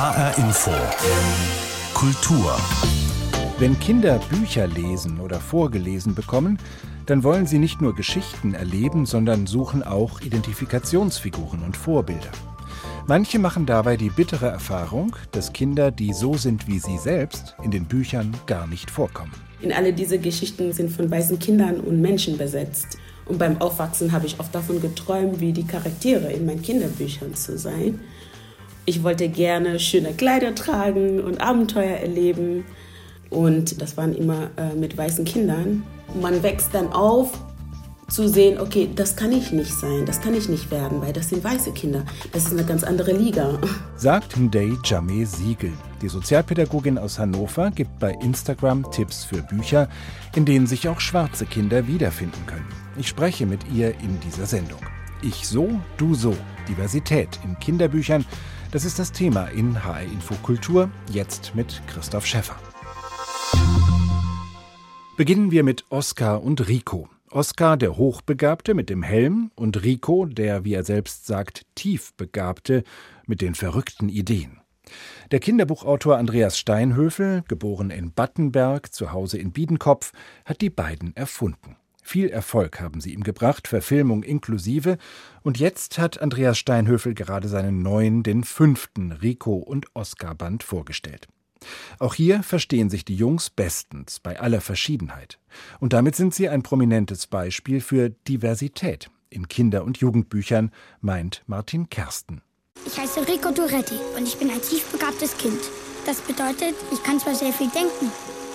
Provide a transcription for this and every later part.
HR Info. Kultur. Wenn Kinder Bücher lesen oder vorgelesen bekommen, dann wollen sie nicht nur Geschichten erleben, sondern suchen auch Identifikationsfiguren und Vorbilder. Manche machen dabei die bittere Erfahrung, dass Kinder, die so sind wie sie selbst, in den Büchern gar nicht vorkommen. In alle diese Geschichten sind von weißen Kindern und Menschen besetzt. Und beim Aufwachsen habe ich oft davon geträumt, wie die Charaktere in meinen Kinderbüchern zu sein. Ich wollte gerne schöne Kleider tragen und Abenteuer erleben. Und das waren immer äh, mit weißen Kindern. Man wächst dann auf zu sehen, okay, das kann ich nicht sein, das kann ich nicht werden, weil das sind weiße Kinder. Das ist eine ganz andere Liga. Sagt Ndei Jameh Siegel. Die Sozialpädagogin aus Hannover gibt bei Instagram Tipps für Bücher, in denen sich auch schwarze Kinder wiederfinden können. Ich spreche mit ihr in dieser Sendung. Ich so, du so. Diversität in Kinderbüchern. Das ist das Thema in HR Info Kultur. Jetzt mit Christoph Schäffer. Beginnen wir mit Oskar und Rico. Oskar, der Hochbegabte mit dem Helm, und Rico, der, wie er selbst sagt, Tiefbegabte mit den verrückten Ideen. Der Kinderbuchautor Andreas Steinhöfel, geboren in Battenberg, zu Hause in Biedenkopf, hat die beiden erfunden. Viel Erfolg haben sie ihm gebracht, Verfilmung inklusive, und jetzt hat Andreas Steinhöfel gerade seinen neuen, den fünften Rico und Oscar Band vorgestellt. Auch hier verstehen sich die Jungs bestens bei aller Verschiedenheit. Und damit sind sie ein prominentes Beispiel für Diversität in Kinder- und Jugendbüchern, meint Martin Kersten. Ich heiße Rico Duretti und ich bin ein tiefbegabtes Kind. Das bedeutet, ich kann zwar sehr viel denken,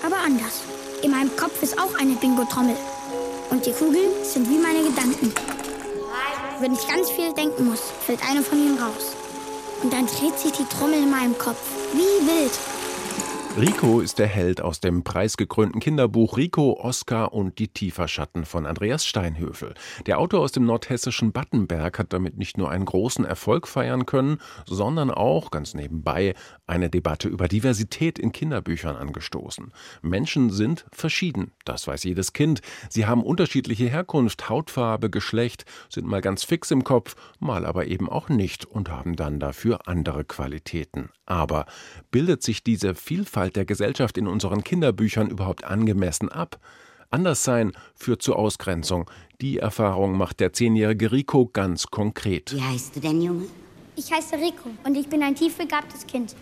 aber anders. In meinem Kopf ist auch eine Bingo-Trommel. Und die Kugeln sind wie meine Gedanken. Wenn ich ganz viel denken muss, fällt eine von ihnen raus. Und dann dreht sich die Trommel in meinem Kopf. Wie wild. Rico ist der Held aus dem preisgekrönten Kinderbuch Rico, Oskar und die Tieferschatten von Andreas Steinhöfel. Der Autor aus dem nordhessischen Battenberg hat damit nicht nur einen großen Erfolg feiern können, sondern auch, ganz nebenbei, eine Debatte über Diversität in Kinderbüchern angestoßen. Menschen sind verschieden, das weiß jedes Kind. Sie haben unterschiedliche Herkunft, Hautfarbe, Geschlecht, sind mal ganz fix im Kopf, mal aber eben auch nicht und haben dann dafür andere Qualitäten. Aber bildet sich diese Vielfalt der Gesellschaft in unseren Kinderbüchern überhaupt angemessen ab? Anderssein führt zur Ausgrenzung. Die Erfahrung macht der zehnjährige Rico ganz konkret. Wie heißt du denn, Junge? Ich heiße Rico und ich bin ein tiefbegabtes Kind.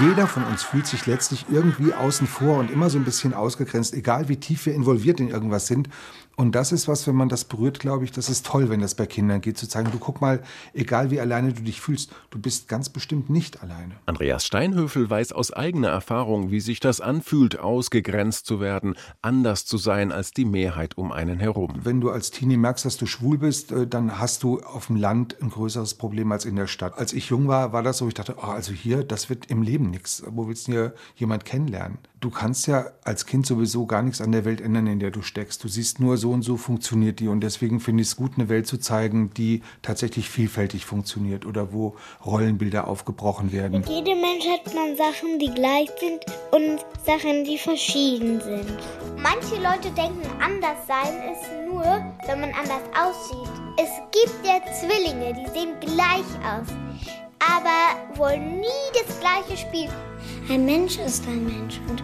Jeder von uns fühlt sich letztlich irgendwie außen vor und immer so ein bisschen ausgegrenzt, egal wie tief wir involviert in irgendwas sind. Und das ist was, wenn man das berührt, glaube ich, das ist toll, wenn das bei Kindern geht, zu zeigen, du guck mal, egal wie alleine du dich fühlst, du bist ganz bestimmt nicht alleine. Andreas Steinhöfel weiß aus eigener Erfahrung, wie sich das anfühlt, ausgegrenzt zu werden, anders zu sein als die Mehrheit um einen herum. Wenn du als Teenie merkst, dass du schwul bist, äh, dann hast du auf dem Land ein größeres Problem als in der Stadt. Als ich jung war, war das so, ich dachte, oh, also hier, das wird im Leben nichts. Wo willst du hier jemand kennenlernen? Du kannst ja als Kind sowieso gar nichts an der Welt ändern, in der du steckst. Du siehst nur, so und so funktioniert die. Und deswegen finde ich es gut, eine Welt zu zeigen, die tatsächlich vielfältig funktioniert oder wo Rollenbilder aufgebrochen werden. Mit jedem Mensch hat man Sachen, die gleich sind und Sachen, die verschieden sind. Manche Leute denken, anders sein ist nur, wenn man anders aussieht. Es gibt ja Zwillinge, die sehen gleich aus, aber wollen nie das gleiche Spiel. Ein Mensch ist ein Mensch und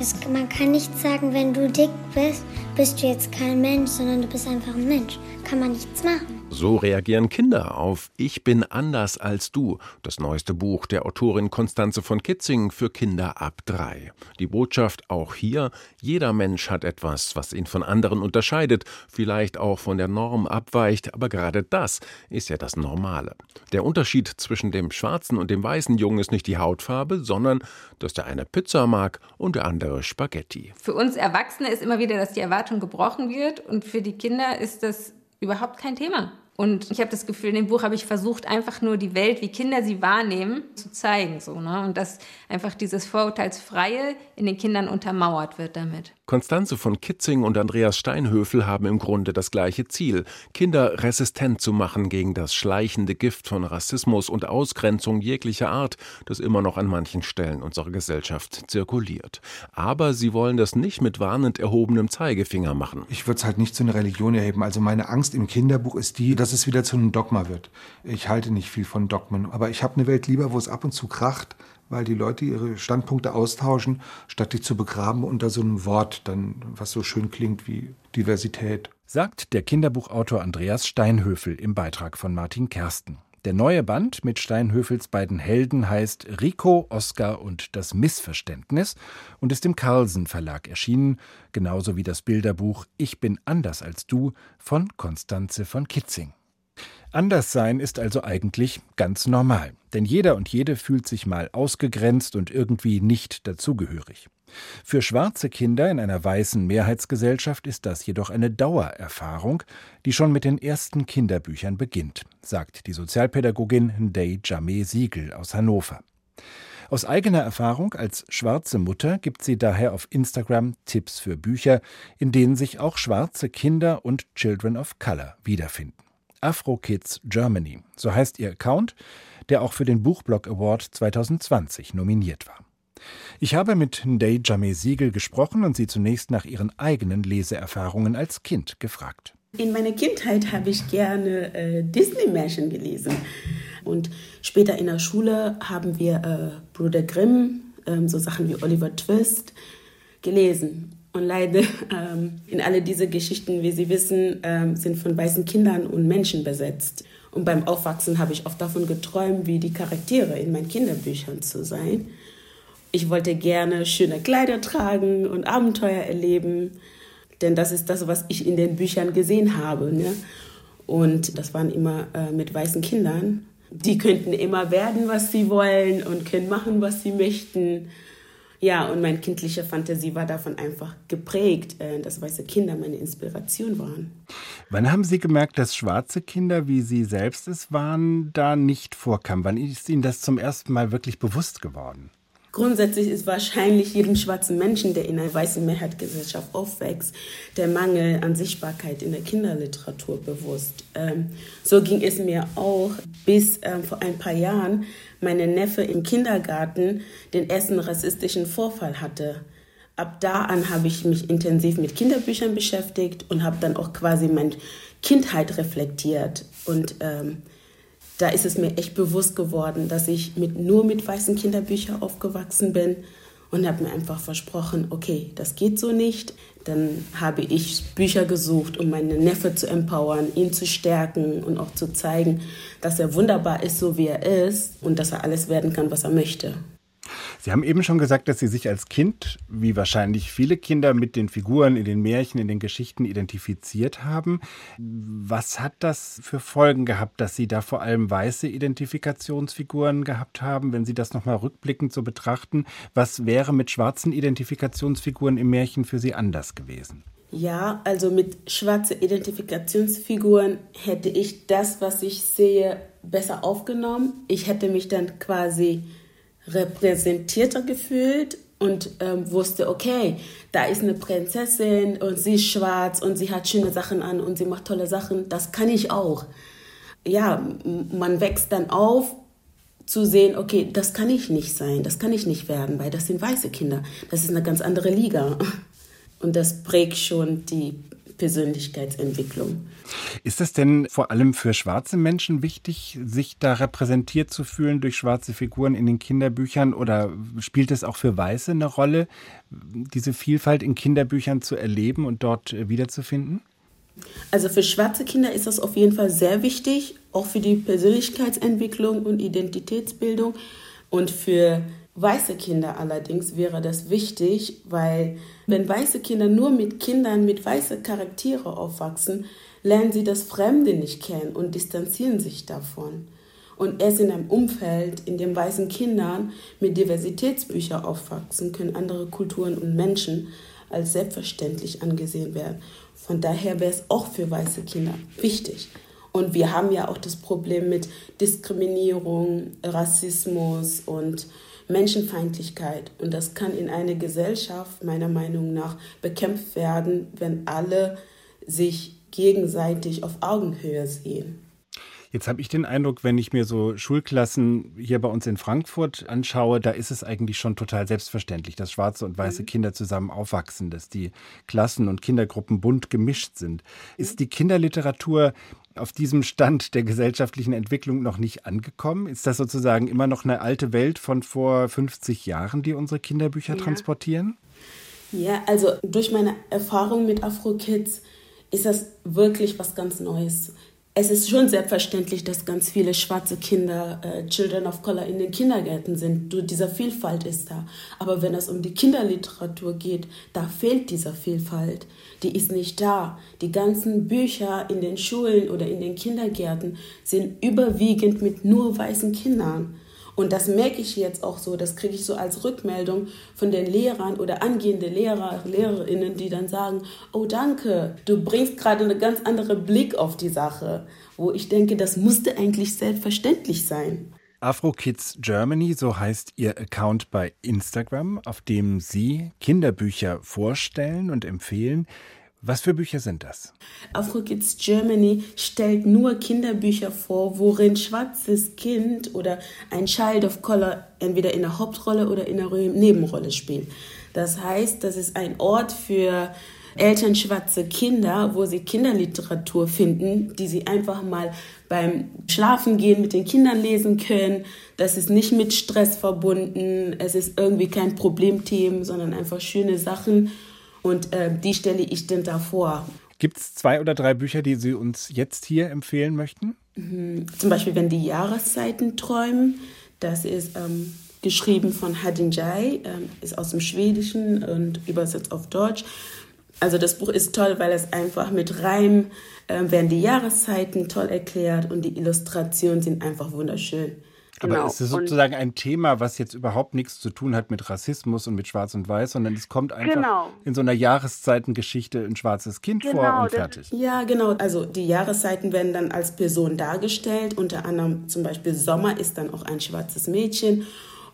es, man kann nicht sagen, wenn du dick bist, bist du jetzt kein Mensch, sondern du bist einfach ein Mensch. Kann man nichts machen. So reagieren Kinder auf Ich bin anders als du, das neueste Buch der Autorin Konstanze von Kitzing für Kinder ab drei. Die Botschaft auch hier, jeder Mensch hat etwas, was ihn von anderen unterscheidet, vielleicht auch von der Norm abweicht, aber gerade das ist ja das Normale. Der Unterschied zwischen dem schwarzen und dem weißen Jungen ist nicht die Hautfarbe, sondern dass der eine Pizza mag und der andere Spaghetti. Für uns Erwachsene ist immer wieder, dass die Erwartung gebrochen wird und für die Kinder ist das überhaupt kein Thema. Und ich habe das Gefühl, in dem Buch habe ich versucht, einfach nur die Welt, wie Kinder sie wahrnehmen, zu zeigen. So, ne? Und dass einfach dieses Vorurteilsfreie in den Kindern untermauert wird damit. Konstanze von Kitzing und Andreas Steinhöfel haben im Grunde das gleiche Ziel, Kinder resistent zu machen gegen das schleichende Gift von Rassismus und Ausgrenzung jeglicher Art, das immer noch an manchen Stellen unserer Gesellschaft zirkuliert. Aber sie wollen das nicht mit warnend erhobenem Zeigefinger machen. Ich würde es halt nicht zu einer Religion erheben. Also meine Angst im Kinderbuch ist die, dass dass es wieder zu einem Dogma wird. Ich halte nicht viel von Dogmen, aber ich habe eine Welt lieber, wo es ab und zu kracht, weil die Leute ihre Standpunkte austauschen, statt die zu begraben unter so einem Wort, dann was so schön klingt wie Diversität. Sagt der Kinderbuchautor Andreas Steinhöfel im Beitrag von Martin Kersten. Der neue Band mit Steinhöfels beiden Helden heißt Rico, Oscar und das Missverständnis und ist im Carlsen Verlag erschienen, genauso wie das Bilderbuch Ich bin anders als du von Konstanze von Kitzing. Anderssein ist also eigentlich ganz normal, denn jeder und jede fühlt sich mal ausgegrenzt und irgendwie nicht dazugehörig. Für schwarze Kinder in einer weißen Mehrheitsgesellschaft ist das jedoch eine Dauererfahrung, die schon mit den ersten Kinderbüchern beginnt, sagt die Sozialpädagogin Ndei Jameh Siegel aus Hannover. Aus eigener Erfahrung als schwarze Mutter gibt sie daher auf Instagram Tipps für Bücher, in denen sich auch schwarze Kinder und Children of Color wiederfinden. Afro Kids Germany, so heißt ihr Account, der auch für den Buchblog Award 2020 nominiert war. Ich habe mit Ndei Jameh Siegel gesprochen und sie zunächst nach ihren eigenen Leseerfahrungen als Kind gefragt. In meiner Kindheit habe ich gerne äh, Disney-Märchen gelesen. Und später in der Schule haben wir äh, Bruder Grimm, äh, so Sachen wie Oliver Twist, gelesen. Und leider ähm, in alle diese Geschichten, wie Sie wissen, ähm, sind von weißen Kindern und Menschen besetzt. Und beim Aufwachsen habe ich oft davon geträumt, wie die Charaktere in meinen Kinderbüchern zu sein. Ich wollte gerne schöne Kleider tragen und Abenteuer erleben, denn das ist das, was ich in den Büchern gesehen habe. Ne? Und das waren immer äh, mit weißen Kindern. Die könnten immer werden, was sie wollen und können machen, was sie möchten. Ja, und meine kindliche Fantasie war davon einfach geprägt, äh, dass weiße Kinder meine Inspiration waren. Wann haben Sie gemerkt, dass schwarze Kinder, wie Sie selbst es waren, da nicht vorkamen? Wann ist Ihnen das zum ersten Mal wirklich bewusst geworden? Grundsätzlich ist wahrscheinlich jedem schwarzen Menschen, der in einer weißen Mehrheitsgesellschaft aufwächst, der Mangel an Sichtbarkeit in der Kinderliteratur bewusst. Ähm, so ging es mir auch, bis ähm, vor ein paar Jahren meine Neffe im Kindergarten den ersten rassistischen Vorfall hatte. Ab da an habe ich mich intensiv mit Kinderbüchern beschäftigt und habe dann auch quasi meine Kindheit reflektiert und ähm, da ist es mir echt bewusst geworden, dass ich mit, nur mit weißen Kinderbüchern aufgewachsen bin und habe mir einfach versprochen, okay, das geht so nicht. Dann habe ich Bücher gesucht, um meinen Neffe zu empowern, ihn zu stärken und auch zu zeigen, dass er wunderbar ist, so wie er ist und dass er alles werden kann, was er möchte. Sie haben eben schon gesagt, dass Sie sich als Kind, wie wahrscheinlich viele Kinder, mit den Figuren in den Märchen, in den Geschichten identifiziert haben. Was hat das für Folgen gehabt, dass Sie da vor allem weiße Identifikationsfiguren gehabt haben, wenn Sie das nochmal rückblickend so betrachten? Was wäre mit schwarzen Identifikationsfiguren im Märchen für Sie anders gewesen? Ja, also mit schwarzen Identifikationsfiguren hätte ich das, was ich sehe, besser aufgenommen. Ich hätte mich dann quasi repräsentierter gefühlt und ähm, wusste, okay, da ist eine Prinzessin und sie ist schwarz und sie hat schöne Sachen an und sie macht tolle Sachen, das kann ich auch. Ja, man wächst dann auf zu sehen, okay, das kann ich nicht sein, das kann ich nicht werden, weil das sind weiße Kinder, das ist eine ganz andere Liga. Und das prägt schon die Persönlichkeitsentwicklung. Ist es denn vor allem für schwarze Menschen wichtig, sich da repräsentiert zu fühlen durch schwarze Figuren in den Kinderbüchern oder spielt es auch für Weiße eine Rolle, diese Vielfalt in Kinderbüchern zu erleben und dort wiederzufinden? Also für schwarze Kinder ist das auf jeden Fall sehr wichtig, auch für die Persönlichkeitsentwicklung und Identitätsbildung. Und für weiße Kinder allerdings wäre das wichtig, weil wenn weiße Kinder nur mit Kindern mit weißen Charaktere aufwachsen, lernen sie das Fremde nicht kennen und distanzieren sich davon. Und erst in einem Umfeld, in dem weißen Kindern mit Diversitätsbüchern aufwachsen, können andere Kulturen und Menschen als selbstverständlich angesehen werden. Von daher wäre es auch für weiße Kinder wichtig. Und wir haben ja auch das Problem mit Diskriminierung, Rassismus und Menschenfeindlichkeit. Und das kann in einer Gesellschaft meiner Meinung nach bekämpft werden, wenn alle sich gegenseitig auf Augenhöhe sehen. Jetzt habe ich den Eindruck, wenn ich mir so Schulklassen hier bei uns in Frankfurt anschaue, da ist es eigentlich schon total selbstverständlich, dass schwarze und weiße mhm. Kinder zusammen aufwachsen, dass die Klassen und Kindergruppen bunt gemischt sind. Ist die Kinderliteratur auf diesem Stand der gesellschaftlichen Entwicklung noch nicht angekommen? Ist das sozusagen immer noch eine alte Welt von vor 50 Jahren, die unsere Kinderbücher ja. transportieren? Ja, also durch meine Erfahrung mit Afro Kids ist das wirklich was ganz Neues es ist schon selbstverständlich, dass ganz viele schwarze Kinder, äh, Children of Color, in den Kindergärten sind. Du, dieser Vielfalt ist da. Aber wenn es um die Kinderliteratur geht, da fehlt dieser Vielfalt. Die ist nicht da. Die ganzen Bücher in den Schulen oder in den Kindergärten sind überwiegend mit nur weißen Kindern. Und das merke ich jetzt auch so, das kriege ich so als Rückmeldung von den Lehrern oder angehende Lehrer, Lehrerinnen, die dann sagen, oh danke, du bringst gerade einen ganz anderen Blick auf die Sache, wo ich denke, das musste eigentlich selbstverständlich sein. Afro Kids Germany, so heißt ihr Account bei Instagram, auf dem Sie Kinderbücher vorstellen und empfehlen. Was für Bücher sind das? Afro Kids Germany stellt nur Kinderbücher vor, worin schwarzes Kind oder ein Child of Color entweder in der Hauptrolle oder in der Nebenrolle spielt. Das heißt, das ist ein Ort für Eltern schwarze Kinder, wo sie Kinderliteratur finden, die sie einfach mal beim Schlafengehen mit den Kindern lesen können. Das ist nicht mit Stress verbunden, es ist irgendwie kein Problemthema, sondern einfach schöne Sachen und äh, die stelle ich dann da vor. Gibt es zwei oder drei Bücher, die Sie uns jetzt hier empfehlen möchten? Mhm. Zum Beispiel, wenn die Jahreszeiten träumen. Das ist ähm, geschrieben von Hadin Jai, ähm, ist aus dem Schwedischen und übersetzt auf Deutsch. Also das Buch ist toll, weil es einfach mit Reim äh, werden die Jahreszeiten toll erklärt und die Illustrationen sind einfach wunderschön. Genau. Aber es ist sozusagen und ein Thema, was jetzt überhaupt nichts zu tun hat mit Rassismus und mit Schwarz und Weiß, sondern es kommt einfach genau. in so einer Jahreszeitengeschichte ein schwarzes Kind genau, vor und fertig. Ja, genau. Also die Jahreszeiten werden dann als Person dargestellt. Unter anderem zum Beispiel Sommer ist dann auch ein schwarzes Mädchen.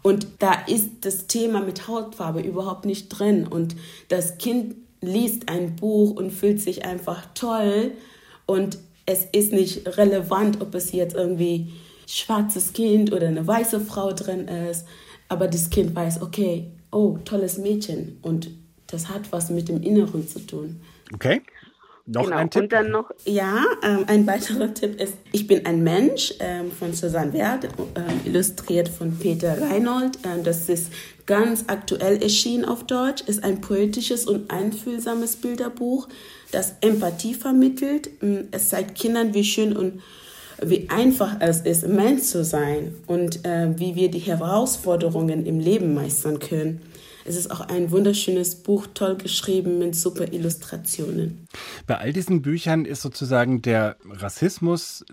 Und da ist das Thema mit Hautfarbe überhaupt nicht drin. Und das Kind liest ein Buch und fühlt sich einfach toll. Und es ist nicht relevant, ob es jetzt irgendwie schwarzes Kind oder eine weiße Frau drin ist, aber das Kind weiß, okay, oh, tolles Mädchen und das hat was mit dem Inneren zu tun. Okay. Noch genau. ein Tipp? Und dann noch, ja, ähm, ein weiterer Tipp ist Ich bin ein Mensch ähm, von Susanne Wert, äh, illustriert von Peter Reinhold. Ähm, das ist ganz aktuell erschienen auf Deutsch, ist ein poetisches und einfühlsames Bilderbuch, das Empathie vermittelt. Ähm, es zeigt Kindern, wie schön und wie einfach es ist, Mensch zu sein und äh, wie wir die Herausforderungen im Leben meistern können. Es ist auch ein wunderschönes Buch, toll geschrieben mit super Illustrationen. Bei all diesen Büchern ist sozusagen der Rassismus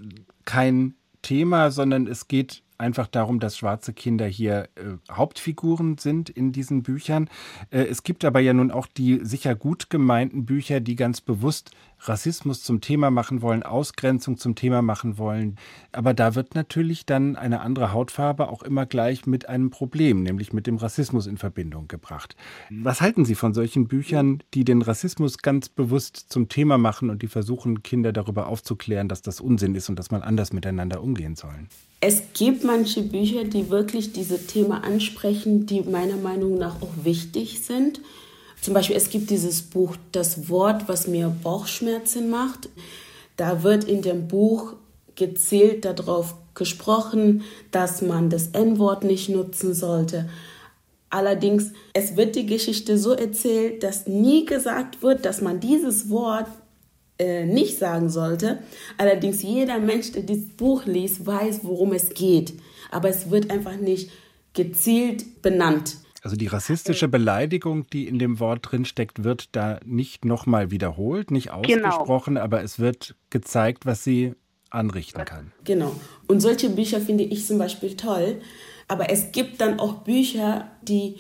kein Thema, sondern es geht einfach darum, dass schwarze Kinder hier äh, Hauptfiguren sind in diesen Büchern. Äh, es gibt aber ja nun auch die sicher gut gemeinten Bücher, die ganz bewusst Rassismus zum Thema machen wollen, Ausgrenzung zum Thema machen wollen. Aber da wird natürlich dann eine andere Hautfarbe auch immer gleich mit einem Problem, nämlich mit dem Rassismus in Verbindung gebracht. Was halten Sie von solchen Büchern, die den Rassismus ganz bewusst zum Thema machen und die versuchen, Kinder darüber aufzuklären, dass das Unsinn ist und dass man anders miteinander umgehen soll? Es gibt manche Bücher, die wirklich diese Thema ansprechen, die meiner Meinung nach auch wichtig sind. Zum Beispiel, es gibt dieses Buch Das Wort, was mir Bauchschmerzen macht. Da wird in dem Buch gezielt darauf gesprochen, dass man das N-Wort nicht nutzen sollte. Allerdings, es wird die Geschichte so erzählt, dass nie gesagt wird, dass man dieses Wort äh, nicht sagen sollte. Allerdings jeder Mensch, der dieses Buch liest, weiß, worum es geht. Aber es wird einfach nicht gezielt benannt. Also die rassistische Beleidigung, die in dem Wort drinsteckt, wird da nicht nochmal wiederholt, nicht genau. ausgesprochen, genau. aber es wird gezeigt, was sie anrichten kann. Genau. Und solche Bücher finde ich zum Beispiel toll. Aber es gibt dann auch Bücher, die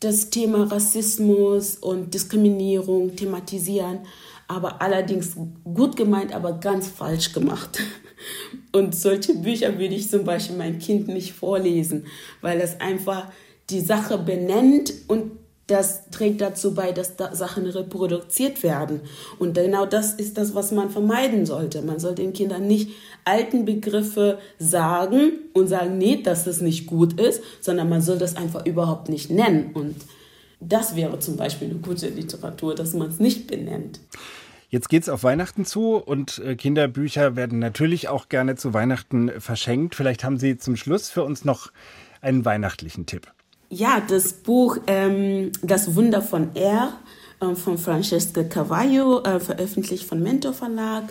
das Thema Rassismus und Diskriminierung thematisieren, aber allerdings gut gemeint, aber ganz falsch gemacht. Und solche Bücher würde ich zum Beispiel mein Kind nicht vorlesen, weil es einfach die Sache benennt und das trägt dazu bei, dass da Sachen reproduziert werden. Und genau das ist das, was man vermeiden sollte. Man soll den Kindern nicht alten Begriffe sagen und sagen, nee, dass das nicht gut ist, sondern man soll das einfach überhaupt nicht nennen. Und das wäre zum Beispiel eine gute Literatur, dass man es nicht benennt. Jetzt geht's auf Weihnachten zu und äh, Kinderbücher werden natürlich auch gerne zu Weihnachten verschenkt. Vielleicht haben Sie zum Schluss für uns noch einen weihnachtlichen Tipp. Ja, das Buch ähm, Das Wunder von R äh, von Francesca Cavallo, äh, veröffentlicht von Mentor Verlag.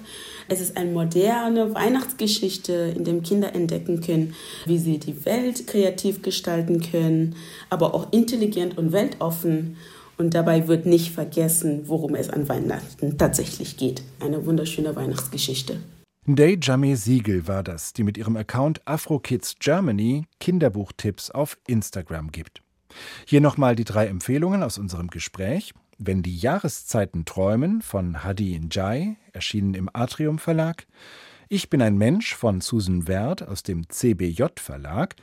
Es ist eine moderne Weihnachtsgeschichte, in der Kinder entdecken können, wie sie die Welt kreativ gestalten können, aber auch intelligent und weltoffen. Und dabei wird nicht vergessen, worum es an Weihnachten tatsächlich geht. Eine wunderschöne Weihnachtsgeschichte. Day Jamie Siegel war das, die mit ihrem Account AfroKids Germany Kinderbuchtipps auf Instagram gibt. Hier nochmal die drei Empfehlungen aus unserem Gespräch. Wenn die Jahreszeiten träumen von Hadi Njai, erschienen im Atrium Verlag. Ich bin ein Mensch von Susan Werd aus dem CBJ Verlag.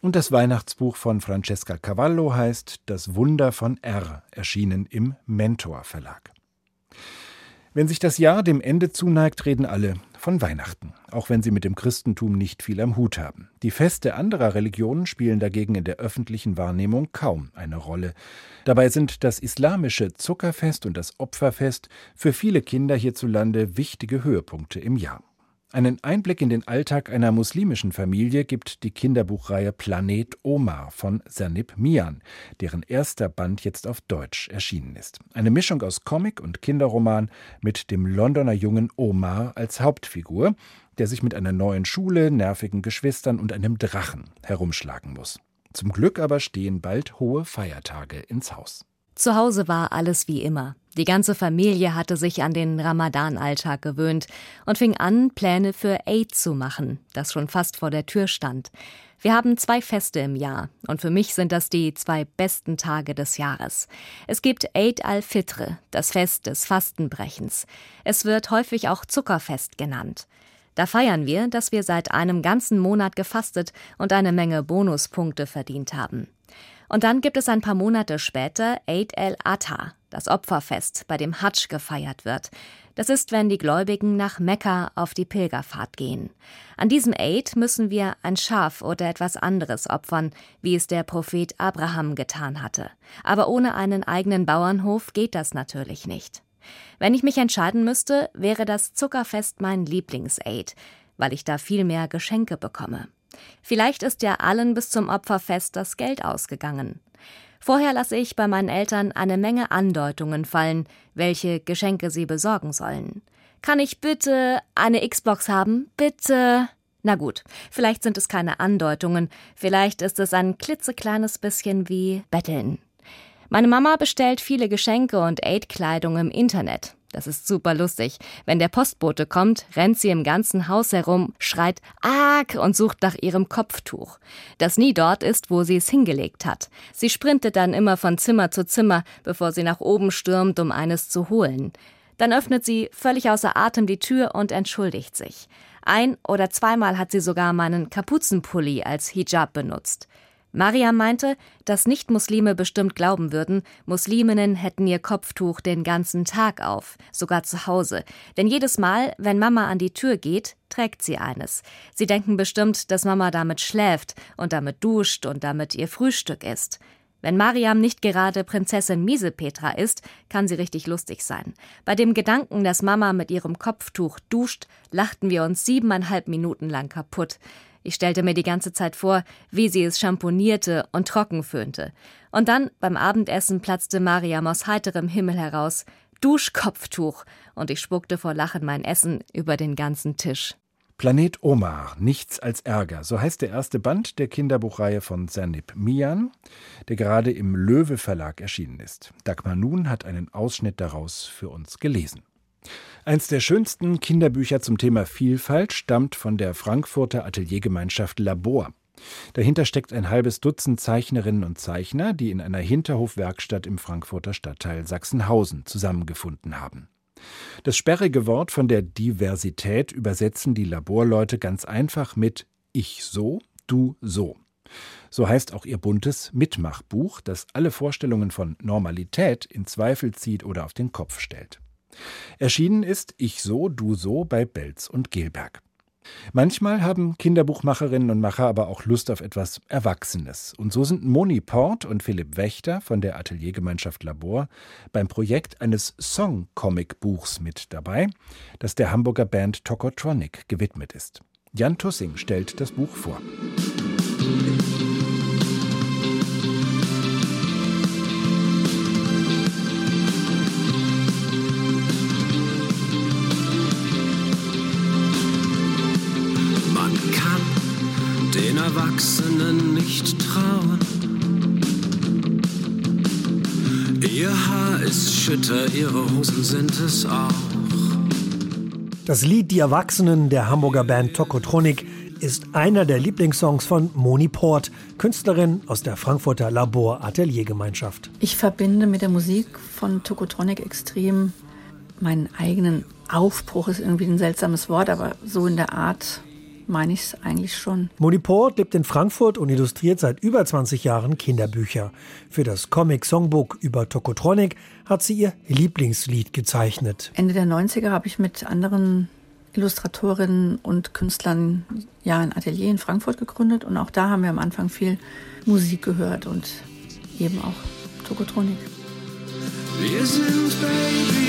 Und das Weihnachtsbuch von Francesca Cavallo heißt Das Wunder von R, erschienen im Mentor Verlag. Wenn sich das Jahr dem Ende zuneigt, reden alle von Weihnachten, auch wenn sie mit dem Christentum nicht viel am Hut haben. Die Feste anderer Religionen spielen dagegen in der öffentlichen Wahrnehmung kaum eine Rolle. Dabei sind das islamische Zuckerfest und das Opferfest für viele Kinder hierzulande wichtige Höhepunkte im Jahr. Einen Einblick in den Alltag einer muslimischen Familie gibt die Kinderbuchreihe Planet Omar von Sanib Mian, deren erster Band jetzt auf Deutsch erschienen ist. Eine Mischung aus Comic und Kinderroman mit dem Londoner Jungen Omar als Hauptfigur, der sich mit einer neuen Schule, nervigen Geschwistern und einem Drachen herumschlagen muss. Zum Glück aber stehen bald hohe Feiertage ins Haus. Zu Hause war alles wie immer. Die ganze Familie hatte sich an den Ramadan-Alltag gewöhnt und fing an, Pläne für Eid zu machen, das schon fast vor der Tür stand. Wir haben zwei Feste im Jahr und für mich sind das die zwei besten Tage des Jahres. Es gibt Eid al-Fitr, das Fest des Fastenbrechens. Es wird häufig auch Zuckerfest genannt. Da feiern wir, dass wir seit einem ganzen Monat gefastet und eine Menge Bonuspunkte verdient haben. Und dann gibt es ein paar Monate später Eid el-Adha, das Opferfest, bei dem Hadsch gefeiert wird. Das ist, wenn die Gläubigen nach Mekka auf die Pilgerfahrt gehen. An diesem Eid müssen wir ein Schaf oder etwas anderes opfern, wie es der Prophet Abraham getan hatte. Aber ohne einen eigenen Bauernhof geht das natürlich nicht. Wenn ich mich entscheiden müsste, wäre das Zuckerfest mein Lieblings-Aid, weil ich da viel mehr Geschenke bekomme. Vielleicht ist ja allen bis zum Opferfest das Geld ausgegangen. Vorher lasse ich bei meinen Eltern eine Menge Andeutungen fallen, welche Geschenke sie besorgen sollen. Kann ich bitte eine Xbox haben? Bitte. Na gut, vielleicht sind es keine Andeutungen, vielleicht ist es ein klitzekleines bisschen wie Betteln. Meine Mama bestellt viele Geschenke und Aid-Kleidung im Internet. Das ist super lustig. Wenn der Postbote kommt, rennt sie im ganzen Haus herum, schreit Arg und sucht nach ihrem Kopftuch, das nie dort ist, wo sie es hingelegt hat. Sie sprintet dann immer von Zimmer zu Zimmer, bevor sie nach oben stürmt, um eines zu holen. Dann öffnet sie völlig außer Atem die Tür und entschuldigt sich. Ein oder zweimal hat sie sogar meinen Kapuzenpulli als Hijab benutzt. Mariam meinte, dass Nichtmuslime bestimmt glauben würden, Musliminnen hätten ihr Kopftuch den ganzen Tag auf, sogar zu Hause. Denn jedes Mal, wenn Mama an die Tür geht, trägt sie eines. Sie denken bestimmt, dass Mama damit schläft und damit duscht und damit ihr Frühstück isst. Wenn Mariam nicht gerade Prinzessin Miesepetra ist, kann sie richtig lustig sein. Bei dem Gedanken, dass Mama mit ihrem Kopftuch duscht, lachten wir uns siebeneinhalb Minuten lang kaputt. Ich stellte mir die ganze Zeit vor, wie sie es schamponierte und trocken föhnte. Und dann, beim Abendessen, platzte Mariam aus heiterem Himmel heraus Duschkopftuch, und ich spuckte vor Lachen mein Essen über den ganzen Tisch. Planet Omar, nichts als Ärger. So heißt der erste Band der Kinderbuchreihe von Zanib Mian, der gerade im Löwe Verlag erschienen ist. Dagmar Nun hat einen Ausschnitt daraus für uns gelesen. Eins der schönsten Kinderbücher zum Thema Vielfalt stammt von der Frankfurter Ateliergemeinschaft Labor. Dahinter steckt ein halbes Dutzend Zeichnerinnen und Zeichner, die in einer Hinterhofwerkstatt im Frankfurter Stadtteil Sachsenhausen zusammengefunden haben. Das sperrige Wort von der Diversität übersetzen die Laborleute ganz einfach mit Ich so, du so. So heißt auch ihr buntes Mitmachbuch, das alle Vorstellungen von Normalität in Zweifel zieht oder auf den Kopf stellt. Erschienen ist Ich so, du so bei Belz und Gelberg. Manchmal haben Kinderbuchmacherinnen und Macher aber auch Lust auf etwas Erwachsenes. Und so sind Moni Port und Philipp Wächter von der Ateliergemeinschaft Labor beim Projekt eines Song-Comic-Buchs mit dabei, das der Hamburger Band Tokotronic gewidmet ist. Jan Tussing stellt das Buch vor. den Erwachsenen nicht trauen. Ihr Haar ist schütter, ihre Hosen sind es auch. Das Lied Die Erwachsenen der Hamburger Band Tokotronic ist einer der Lieblingssongs von Moni Port, Künstlerin aus der Frankfurter Labor Ateliergemeinschaft. Ich verbinde mit der Musik von Tokotronic extrem meinen eigenen Aufbruch, ist irgendwie ein seltsames Wort, aber so in der Art meine ich es eigentlich schon. Moni Port lebt in Frankfurt und illustriert seit über 20 Jahren Kinderbücher. Für das Comic-Songbook über Tokotronic hat sie ihr Lieblingslied gezeichnet. Ende der 90er habe ich mit anderen Illustratorinnen und Künstlern ja ein Atelier in Frankfurt gegründet und auch da haben wir am Anfang viel Musik gehört und eben auch Tokotronik. Wir sind Babys.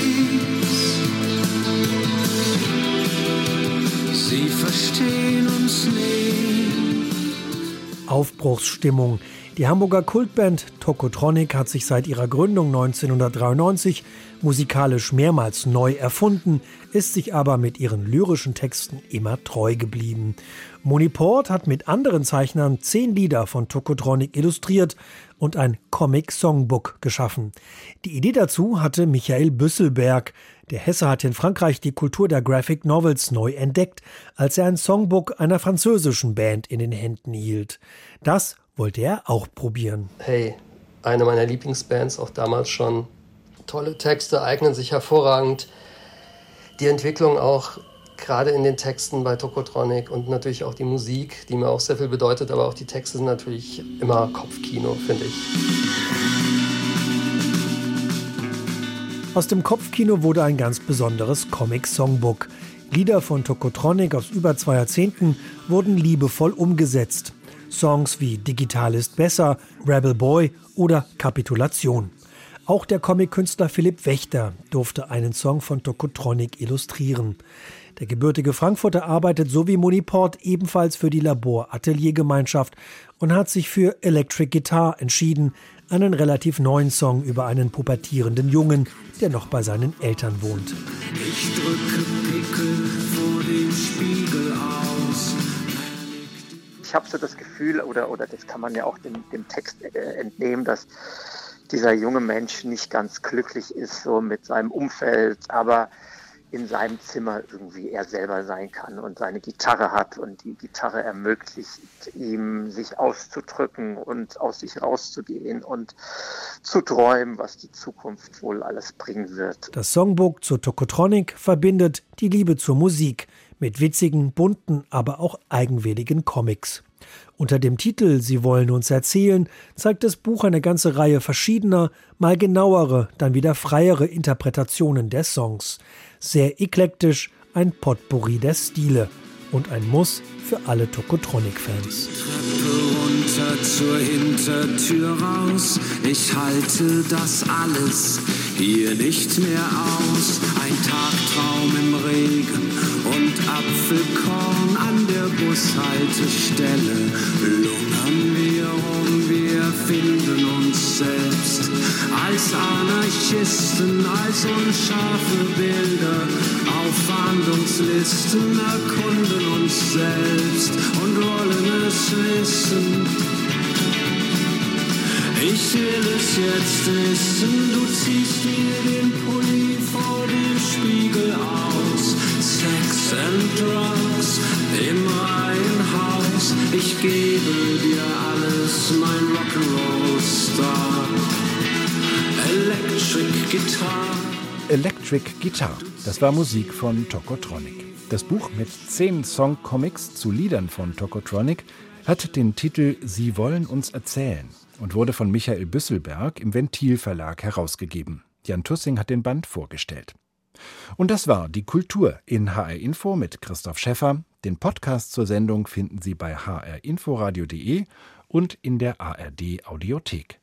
Sie verstehen uns nicht. Aufbruchsstimmung. Die Hamburger Kultband Tokotronic hat sich seit ihrer Gründung 1993 musikalisch mehrmals neu erfunden, ist sich aber mit ihren lyrischen Texten immer treu geblieben. Moni Port hat mit anderen Zeichnern zehn Lieder von Tokotronic illustriert und ein Comic-Songbook geschaffen. Die Idee dazu hatte Michael Büsselberg. Der Hesse hat in Frankreich die Kultur der Graphic Novels neu entdeckt, als er ein Songbook einer französischen Band in den Händen hielt. Das wollte er auch probieren. Hey, eine meiner Lieblingsbands, auch damals schon. Tolle Texte eignen sich hervorragend. Die Entwicklung auch gerade in den Texten bei Tokotronic und natürlich auch die Musik, die mir auch sehr viel bedeutet, aber auch die Texte sind natürlich immer Kopfkino, finde ich. Aus dem Kopfkino wurde ein ganz besonderes Comic-Songbook. Lieder von Tokotronic aus über zwei Jahrzehnten wurden liebevoll umgesetzt. Songs wie Digital ist besser, Rebel Boy oder Kapitulation. Auch der Comic-Künstler Philipp Wächter durfte einen Song von Tokotronic illustrieren. Der gebürtige Frankfurter arbeitet so wie Moniport ebenfalls für die Labor-Ateliergemeinschaft und hat sich für Electric Guitar entschieden, einen relativ neuen Song über einen pubertierenden Jungen, der noch bei seinen Eltern wohnt. Ich drücke Pickel vor dem Spiegel aus. Ich habe so das Gefühl, oder, oder das kann man ja auch dem, dem Text äh, entnehmen, dass dieser junge Mensch nicht ganz glücklich ist so mit seinem Umfeld, aber in seinem Zimmer irgendwie er selber sein kann und seine Gitarre hat und die Gitarre ermöglicht ihm, sich auszudrücken und aus sich rauszugehen und zu träumen, was die Zukunft wohl alles bringen wird. Das Songbook zur Tokotronic verbindet die Liebe zur Musik mit witzigen, bunten, aber auch eigenwilligen Comics. Unter dem Titel Sie wollen uns erzählen zeigt das Buch eine ganze Reihe verschiedener, mal genauere, dann wieder freiere Interpretationen der Songs. Sehr eklektisch, ein Potpourri der Stile und ein Muss für alle Tokotronic-Fans. Runter zur Hintertür raus. Ich halte das alles hier nicht mehr aus. Ein Tagtraum im Regen und Apfelkorn an der Bushaltestelle. Lungern wir rum, finden uns selbst als Anarchisten, als unscharfe Bilder auf Fahndungslisten erkunden uns selbst und wollen es wissen. Ich will es jetzt wissen, du ziehst mir den Pulli vor dem Spiegel aus. Sex and Drugs im Reihenhaus. Ich gebe dir alles, mein Rock'n'Roll-Star. Electric Guitar. Electric Guitar, das war Musik von Tokotronic. Das Buch mit zehn Songcomics zu Liedern von Tokotronic hat den Titel Sie wollen uns erzählen und wurde von Michael Büsselberg im Ventil Verlag herausgegeben. Jan Tussing hat den Band vorgestellt. Und das war die Kultur in HR Info mit Christoph Schäffer. Den Podcast zur Sendung finden Sie bei hrinforadio.de und in der ARD Audiothek.